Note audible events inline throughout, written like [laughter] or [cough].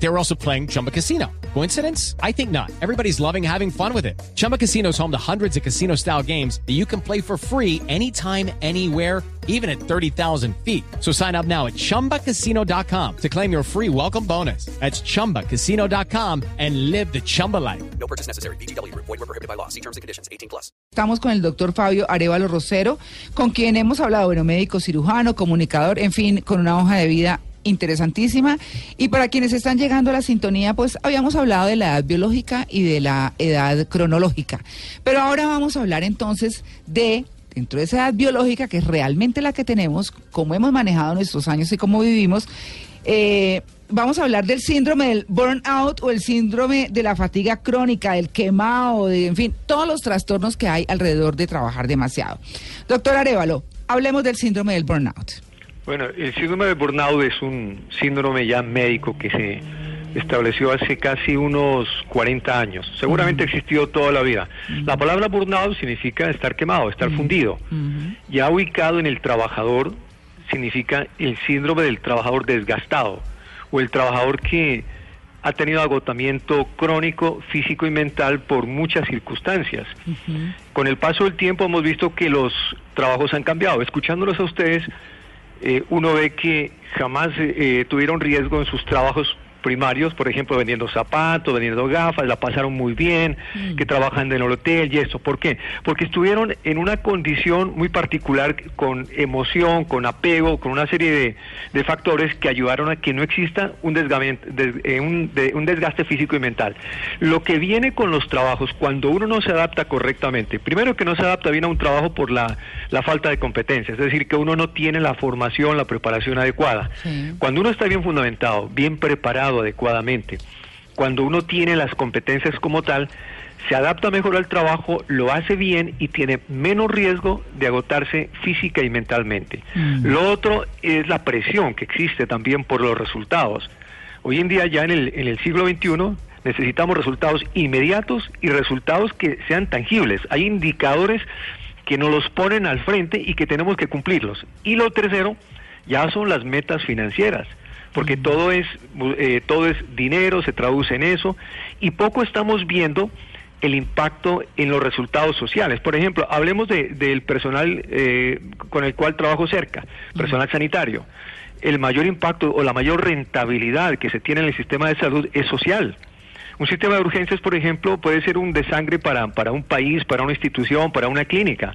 They were also playing Chumba Casino. Coincidence? I think not. Everybody's loving having fun with it. Chumba Casino is home to hundreds of casino style games that you can play for free anytime, anywhere, even at 30,000 feet. So sign up now at chumbacasino.com to claim your free welcome bonus. That's chumbacasino.com and live the Chumba life. No purchase necessary. BGW. Void were prohibited by law. See terms and conditions. 18 plus. Estamos con el doctor Fabio Arevalo Rosero, con quien hemos hablado, bueno, médico, cirujano, comunicador, en fin, con una hoja de vida interesantísima. Y para quienes están llegando a la sintonía, pues habíamos hablado de la edad biológica y de la edad cronológica. Pero ahora vamos a hablar entonces de, dentro de esa edad biológica, que es realmente la que tenemos, cómo hemos manejado nuestros años y cómo vivimos, eh, vamos a hablar del síndrome del burnout o el síndrome de la fatiga crónica, del quemado, de, en fin, todos los trastornos que hay alrededor de trabajar demasiado. Doctor Arevalo, hablemos del síndrome del burnout. Bueno, el síndrome de burnout es un síndrome ya médico que se estableció hace casi unos 40 años. Seguramente existió toda la vida. La palabra burnout significa estar quemado, estar fundido. Ya ubicado en el trabajador significa el síndrome del trabajador desgastado o el trabajador que ha tenido agotamiento crónico, físico y mental por muchas circunstancias. Con el paso del tiempo hemos visto que los trabajos han cambiado. Escuchándolos a ustedes, eh, uno ve que jamás eh, tuvieron riesgo en sus trabajos primarios, por ejemplo, vendiendo zapatos, vendiendo gafas, la pasaron muy bien, que trabajan en el hotel y eso. ¿Por qué? Porque estuvieron en una condición muy particular con emoción, con apego, con una serie de, de factores que ayudaron a que no exista un desgaste, eh, un, de, un desgaste físico y mental. Lo que viene con los trabajos, cuando uno no se adapta correctamente, primero que no se adapta bien a un trabajo por la, la falta de competencia, es decir, que uno no tiene la formación, la preparación adecuada. Sí. Cuando uno está bien fundamentado, bien preparado adecuadamente, cuando uno tiene las competencias como tal, se adapta mejor al trabajo, lo hace bien y tiene menos riesgo de agotarse física y mentalmente. Lo otro es la presión que existe también por los resultados. Hoy en día ya en el, en el siglo XXI necesitamos resultados inmediatos y resultados que sean tangibles. Hay indicadores que nos los ponen al frente y que tenemos que cumplirlos. Y lo tercero ya son las metas financieras porque todo es eh, todo es dinero, se traduce en eso y poco estamos viendo el impacto en los resultados sociales. Por ejemplo, hablemos de, del personal eh, con el cual trabajo cerca, personal sanitario. El mayor impacto o la mayor rentabilidad que se tiene en el sistema de salud es social. Un sistema de urgencias, por ejemplo, puede ser un desangre para, para un país, para una institución, para una clínica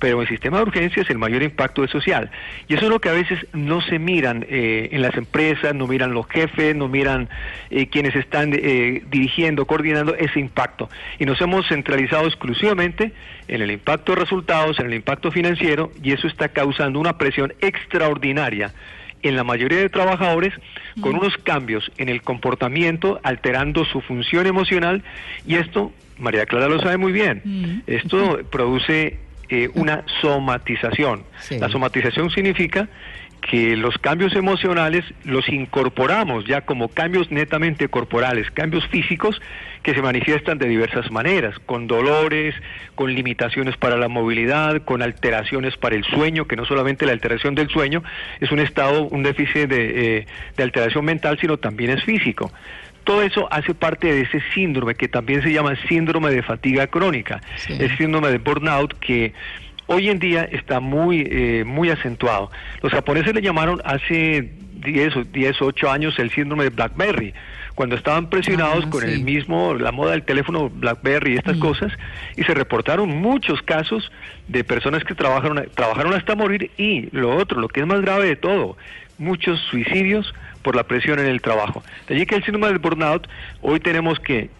pero el sistema de urgencias el mayor impacto es social. Y eso es lo que a veces no se miran eh, en las empresas, no miran los jefes, no miran eh, quienes están eh, dirigiendo, coordinando ese impacto. Y nos hemos centralizado exclusivamente en el impacto de resultados, en el impacto financiero, y eso está causando una presión extraordinaria en la mayoría de trabajadores con unos cambios en el comportamiento, alterando su función emocional, y esto, María Clara lo sabe muy bien, esto produce eh, una somatización. Sí. La somatización significa que los cambios emocionales los incorporamos ya como cambios netamente corporales, cambios físicos que se manifiestan de diversas maneras, con dolores, con limitaciones para la movilidad, con alteraciones para el sueño, que no solamente la alteración del sueño es un estado, un déficit de, eh, de alteración mental, sino también es físico. Todo eso hace parte de ese síndrome que también se llama síndrome de fatiga crónica, Sí. el síndrome de burnout que hoy en día está muy, eh, muy acentuado. Los japoneses le llamaron hace 10 o 10 o 8 años el síndrome de BlackBerry, cuando estaban presionados Ah, con sí. el mismo, la moda del teléfono BlackBerry y estas cosas, y se reportaron muchos casos de personas que trabajaron, trabajaron hasta morir y lo otro, lo que es más grave de todo, muchos suicidios por la presión en el trabajo. De allí que el síndrome del burnout, hoy tenemos que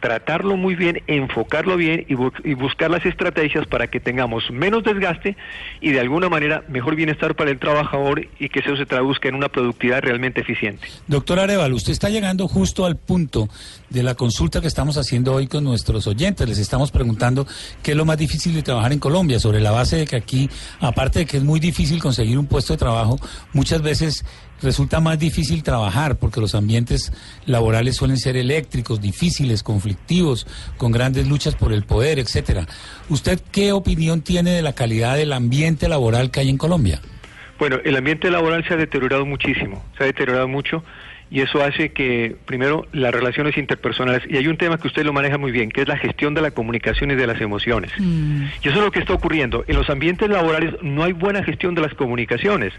tratarlo muy bien, enfocarlo bien y, bu- y buscar las estrategias para que tengamos menos desgaste y de alguna manera mejor bienestar para el trabajador y que eso se traduzca en una productividad realmente eficiente. Doctor Arevalo, usted está llegando justo al punto de la consulta que estamos haciendo hoy con nuestros oyentes. Les estamos preguntando qué es lo más difícil de trabajar en Colombia, sobre la base de que aquí, aparte de que es muy difícil conseguir un puesto de trabajo, muchas veces resulta más difícil trabajar porque los ambientes laborales suelen ser eléctricos, difíciles, conflictivos, con grandes luchas por el poder, etcétera. ¿Usted qué opinión tiene de la calidad del ambiente laboral que hay en Colombia? Bueno, el ambiente laboral se ha deteriorado muchísimo, se ha deteriorado mucho y eso hace que, primero, las relaciones interpersonales, y hay un tema que usted lo maneja muy bien, que es la gestión de la comunicación y de las emociones. Mm. Y eso es lo que está ocurriendo. En los ambientes laborales no hay buena gestión de las comunicaciones,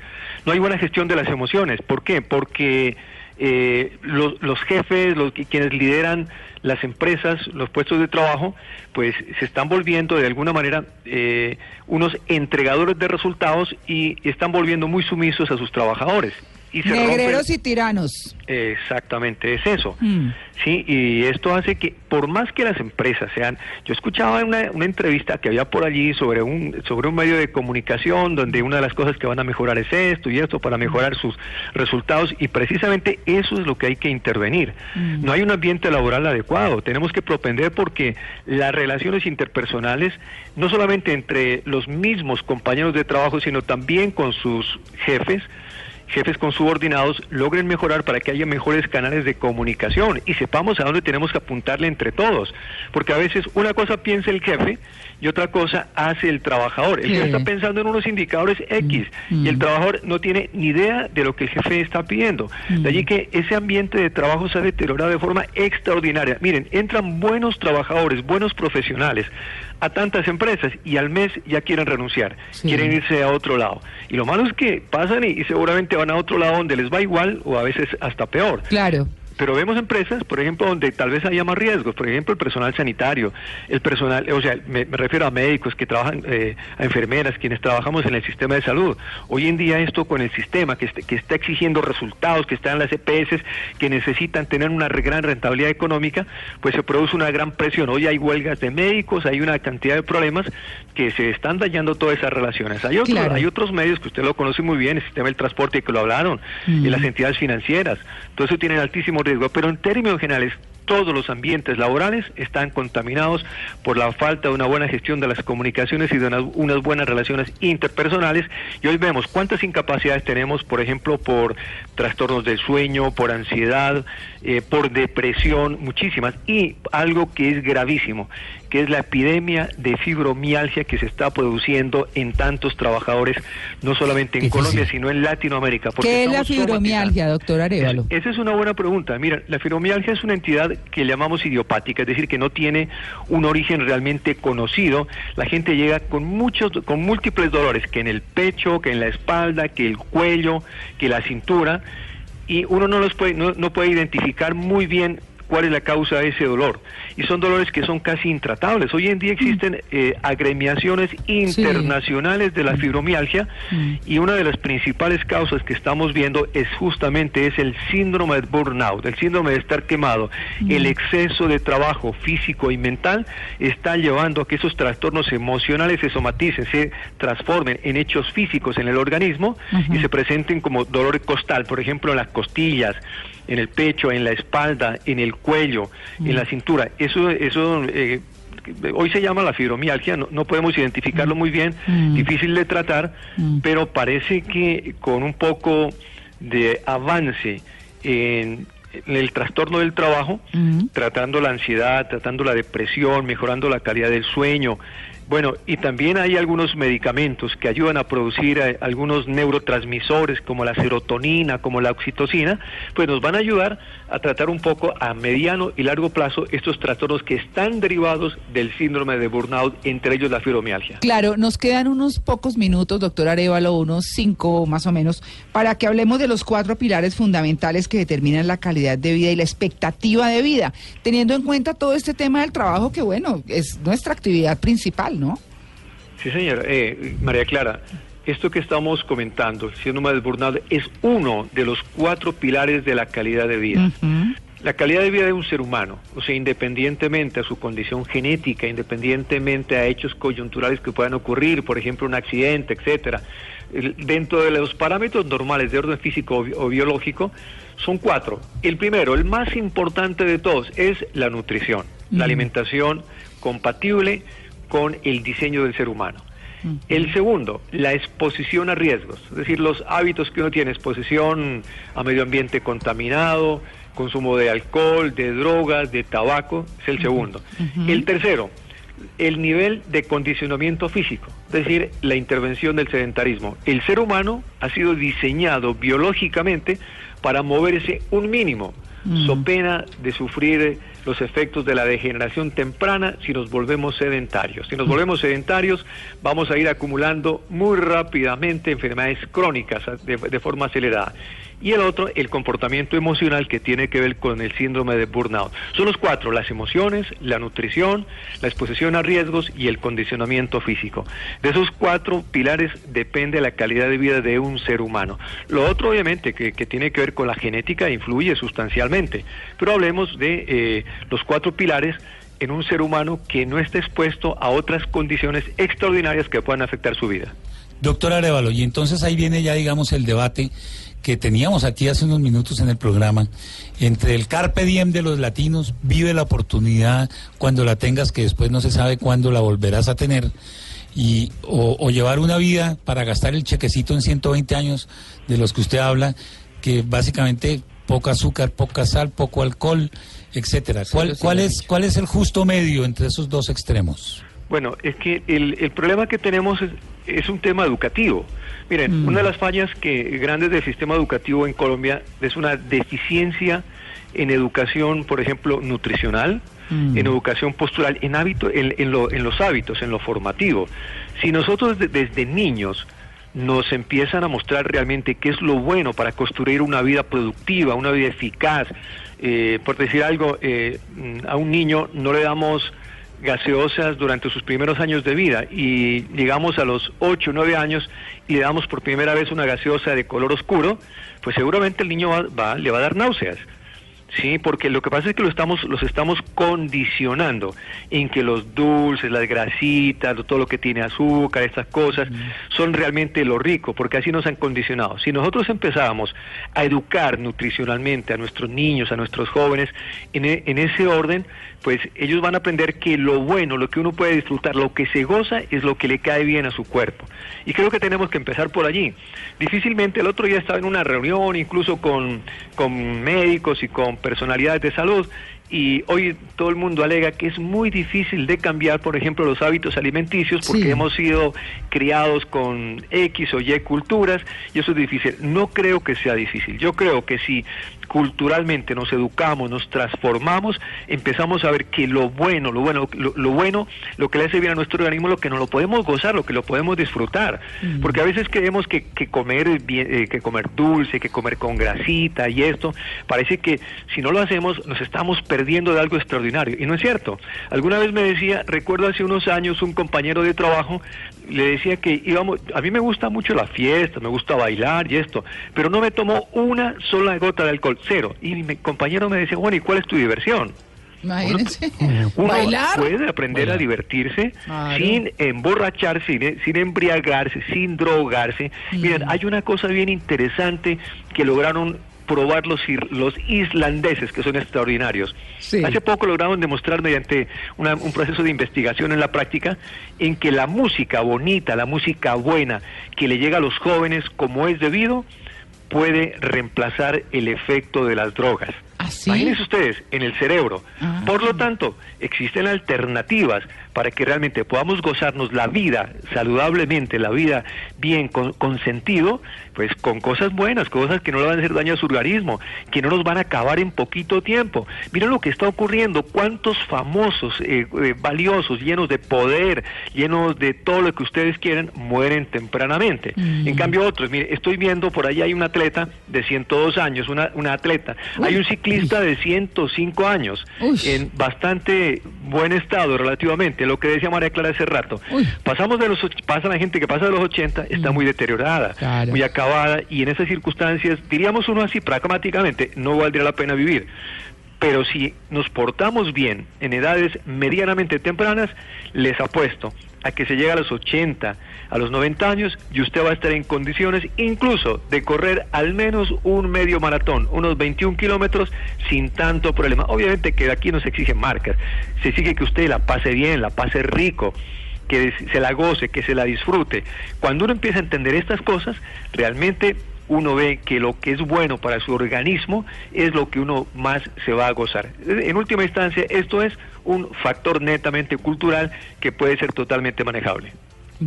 no hay buena gestión de las emociones. ¿Por qué? Porque eh, los, los jefes, los quienes lideran las empresas, los puestos de trabajo, pues se están volviendo de alguna manera eh, unos entregadores de resultados y están volviendo muy sumisos a sus trabajadores. Y se Negreros y tiranos. Exactamente, es eso. Mm. Sí, y esto hace que, por más que las empresas sean, yo escuchaba una, una entrevista que había por allí sobre un, sobre un medio de comunicación donde una de las cosas que van a mejorar es esto y esto para mejorar sus resultados y precisamente eso es lo que hay que intervenir. No hay un ambiente laboral adecuado, tenemos que propender porque las relaciones interpersonales, no solamente entre los mismos compañeros de trabajo, sino también con sus jefes, jefes con subordinados logren mejorar para que haya mejores canales de comunicación y sepamos a dónde tenemos que apuntarle entre todos. Porque a veces una cosa piensa el jefe y otra cosa hace el trabajador. El jefe está pensando en unos indicadores X y el trabajador no tiene ni idea de lo que el jefe está pidiendo. De allí que ese ambiente de trabajo se ha deteriorado de forma extraordinaria. Miren, entran buenos trabajadores, buenos profesionales a tantas empresas y al mes ya quieren renunciar, Sí. quieren irse a otro lado. Y lo malo es que pasan y, y seguramente van a otro lado donde les va igual o a veces hasta peor. Claro. Pero vemos empresas, por ejemplo, donde tal vez haya más riesgos, por ejemplo, el personal sanitario, el personal, o sea, me, me refiero a médicos que trabajan, eh, a enfermeras, quienes trabajamos en el sistema de salud. Hoy en día esto con el sistema que, est- que está exigiendo resultados, que están las EPS, que necesitan tener una gran rentabilidad económica, pues se produce una gran presión. Hoy hay huelgas de médicos, hay una cantidad de problemas que se están dañando todas esas relaciones. Hay, otros Claro. hay otros medios que usted lo conoce muy bien, el sistema del transporte que lo hablaron, Mm. y las entidades financieras. Todo eso tiene riesgo, pero en términos generales todos los ambientes laborales están contaminados por la falta de una buena gestión de las comunicaciones y de unas buenas relaciones interpersonales. Y hoy vemos cuántas incapacidades tenemos, por ejemplo, por trastornos del sueño, por ansiedad, eh, por depresión, muchísimas. Y algo que es gravísimo, que es la epidemia de fibromialgia que se está produciendo en tantos trabajadores, no solamente en. Colombia, sino en Latinoamérica. porque ¿Qué es la fibromialgia, doctor Arevalo? es- esa es una buena pregunta. Mira, la fibromialgia es una entidad que llamamos idiopática, es decir, que no tiene un origen realmente conocido. La gente llega con muchos, con múltiples dolores, que en el pecho, que en la espalda, que el cuello, que la cintura, y uno no los puede, no, no puede identificar muy bien cuál es la causa de ese dolor. Y son dolores que son casi intratables. Hoy en día existen eh, agremiaciones internacionales de la fibromialgia Mm. y una de las principales causas que estamos viendo es justamente es el síndrome de burnout, el síndrome de estar quemado. El exceso de trabajo físico y mental está llevando a que esos trastornos emocionales se somaticen, se transformen en hechos físicos en el organismo y se presenten como dolor costal, por ejemplo, en las costillas, en el pecho, en la espalda, en el cuello, en la cintura. Eso, eso eh, hoy se llama la fibromialgia, no, no podemos identificarlo muy bien, Mm. difícil de tratar, Mm. pero parece que con un poco de avance en, en el trastorno del trabajo, Mm. tratando la ansiedad, tratando la depresión, mejorando la calidad del sueño. Bueno, y también hay algunos medicamentos que ayudan a producir eh, algunos neurotransmisores como la serotonina, como la oxitocina, pues nos van a ayudar a tratar un poco a mediano y largo plazo estos trastornos que están derivados del síndrome de burnout, entre ellos la fibromialgia. Claro, nos quedan unos pocos minutos, doctor Arevalo, unos cinco más o menos, para que hablemos de los cuatro pilares fundamentales que determinan la calidad de vida y la expectativa de vida, teniendo en cuenta todo este tema del trabajo que, bueno, es nuestra actividad principal, ¿no? Sí, señora. Eh, María Clara, esto que estamos comentando, el síndrome del burnout, es uno de los cuatro pilares de la calidad de vida. La calidad de vida de un ser humano, o sea, independientemente a su condición genética, independientemente a hechos coyunturales que puedan ocurrir, por ejemplo, un accidente, etcétera, dentro de los parámetros normales de orden físico o, bi- o biológico, son cuatro. El primero, el más importante de todos, es la nutrición, la alimentación compatible con el diseño del ser humano. El segundo, la exposición a riesgos, es decir, los hábitos que uno tiene, exposición a medio ambiente contaminado, consumo de alcohol, de drogas, de tabaco, es el segundo. El tercero, el nivel de condicionamiento físico, es decir, la intervención del sedentarismo. El ser humano ha sido diseñado biológicamente para moverse un mínimo, so pena de sufrir los efectos de la degeneración temprana si nos volvemos sedentarios. Si nos volvemos sedentarios, vamos a ir acumulando muy rápidamente enfermedades crónicas de, de forma acelerada. Y el otro, el comportamiento emocional que tiene que ver con el síndrome de burnout. Son los cuatro, las emociones, la nutrición, la exposición a riesgos y el condicionamiento físico. De esos cuatro pilares depende la calidad de vida de un ser humano. Lo otro, obviamente, que, que tiene que ver con la genética, influye sustancialmente. Pero hablemos de eh, los cuatro pilares en un ser humano que no esté expuesto a otras condiciones extraordinarias que puedan afectar su vida. Doctor Arevalo, y entonces ahí viene ya, digamos, el debate que teníamos aquí hace unos minutos en el programa, entre el carpe diem de los latinos, vive la oportunidad cuando la tengas, que después no se sabe cuándo la volverás a tener, y, o, o llevar una vida para gastar el chequecito en 120 años de los que usted habla, que básicamente poco azúcar, poca sal, poco alcohol, etcétera. ¿Cuál, cuál, es, ¿Cuál es el justo medio entre esos dos extremos? Bueno, es que el, el problema que tenemos es, es un tema educativo. Miren, Mm. una de las fallas que grandes del sistema educativo en Colombia es una deficiencia en educación, por ejemplo, nutricional, Mm. en educación postural, en hábito, en, en lo- en los hábitos, en lo formativo. Si nosotros de- desde niños nos empiezan a mostrar realmente qué es lo bueno para construir una vida productiva, una vida eficaz, eh, por decir algo, eh, mm, a un niño no le damos gaseosas durante sus primeros años de vida y llegamos a los 8 o 9 años y le damos por primera vez una gaseosa de color oscuro, pues seguramente el niño va, va- le va a dar náuseas. Sí, porque lo que pasa es que lo estamos, los estamos condicionando en que los dulces, las grasitas, todo lo que tiene azúcar, estas cosas, son realmente lo rico, porque así nos han condicionado. Si nosotros empezábamos a educar nutricionalmente a nuestros niños, a nuestros jóvenes, en, e- en ese orden, pues ellos van a aprender que lo bueno, lo que uno puede disfrutar, lo que se goza, es lo que le cae bien a su cuerpo. Y creo que tenemos que empezar por allí. Difícilmente el otro día estaba en una reunión, incluso con, con médicos y con personalidades de salud, y hoy todo el mundo alega que es muy difícil de cambiar, por ejemplo, los hábitos alimenticios porque Sí. hemos sido criados con X o Y culturas y eso es difícil. No creo que sea difícil. Yo creo que si culturalmente nos educamos, nos transformamos, empezamos a ver que lo bueno, lo bueno, lo, lo bueno, lo que le hace bien a nuestro organismo, lo que no lo podemos gozar, lo que lo podemos disfrutar. Porque a veces creemos que, que comer bien, eh, que comer dulce, que comer con grasita y esto, parece que si no lo hacemos nos estamos perdiendo de algo extraordinario. Y no es cierto. Alguna vez me decía, recuerdo hace unos años un compañero de trabajo le decía que íbamos, a mí me gusta mucho la fiesta, me gusta bailar y esto, pero no me tomó una sola gota de alcohol, cero. Y mi compañero me decía, bueno, ¿y cuál es tu diversión? Imagínense. [laughs] Uno [laughs] Bailar. puede aprender a divertirse Claro. sin emborracharse, sin, sin embriagarse, sin drogarse. Miren, hay una cosa bien interesante que lograron probar los, los islandeses, que son extraordinarios. Sí. Hace poco lograron demostrar mediante una- un proceso de investigación en la práctica en que la música bonita, la música buena que le llega a los jóvenes como es debido, puede reemplazar el efecto de las drogas. ¿Ah, sí? Imagínense ustedes, en el cerebro. Ah. Por lo tanto, existen alternativas para que realmente podamos gozarnos la vida saludablemente, la vida bien, con, con sentido, pues con cosas buenas, cosas que no le van a hacer daño a su organismo, que no nos van a acabar en poquito tiempo. Miren lo que está ocurriendo, cuántos famosos, eh, eh, valiosos, llenos de poder, llenos de todo lo que ustedes quieren, mueren tempranamente. En cambio otros, mire, estoy viendo por ahí hay un atleta de 102 años, una, una atleta, hay un ciclista de 105 años, Uy. en bastante buen estado relativamente, lo que decía María Clara hace rato. Uy. Pasamos de los, pasa la gente que pasa de los 80, está muy deteriorada, Claro. muy acabada, y en esas circunstancias, diríamos uno así pragmáticamente, no valdría la pena vivir. Pero si nos portamos bien en edades medianamente tempranas, les apuesto a que se llegue a los 80, a los 90 años y usted va a estar en condiciones incluso de correr al menos un medio maratón, unos 21 kilómetros sin tanto problema. Obviamente que aquí no se exigen marcas, se exige que usted la pase bien, la pase rico, que se la goce, que se la disfrute. Cuando uno empieza a entender estas cosas, realmente uno ve que lo que es bueno para su organismo es lo que uno más se va a gozar. En última instancia, esto es un factor netamente cultural que puede ser totalmente manejable.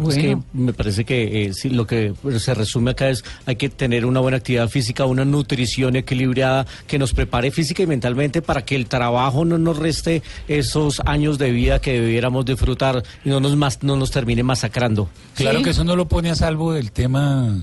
Es que me parece que eh, sí, lo que se resume acá es hay que tener una buena actividad física, una nutrición equilibrada que nos prepare física y mentalmente para que el trabajo no nos reste esos años de vida que debiéramos disfrutar y no nos más, no nos termine masacrando. Claro que eso no lo pone a salvo del tema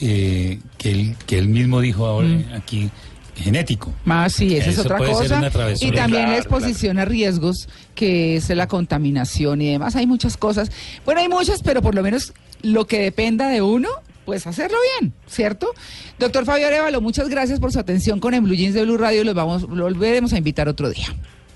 eh, que, él, que él mismo dijo ahora Mm. aquí genético. Más sí, esa es otra cosa. Y también la Claro, exposición a riesgos, que es la contaminación y demás. Hay muchas cosas. Bueno, hay muchas, pero por lo menos lo que dependa de uno, pues hacerlo bien, ¿cierto? Doctor Fabio Arevalo, muchas gracias por su atención con el Blue Jeans de Blue Radio. Los vamos, lo volveremos a invitar otro día.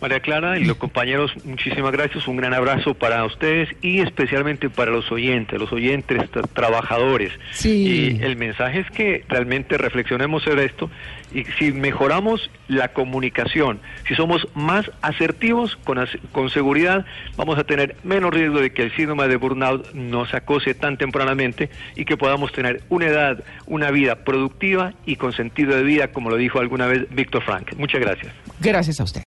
María Clara y los compañeros, muchísimas gracias, un gran abrazo para ustedes y especialmente para los oyentes, los oyentes tra- trabajadores. Sí. Y el mensaje es que realmente reflexionemos sobre esto y si mejoramos la comunicación, si somos más asertivos con, as- con seguridad, vamos a tener menos riesgo de que el síndrome de burnout nos acose tan tempranamente y que podamos tener una edad, una vida productiva y con sentido de vida, como lo dijo alguna vez Víctor Frank. Muchas gracias. Gracias a usted.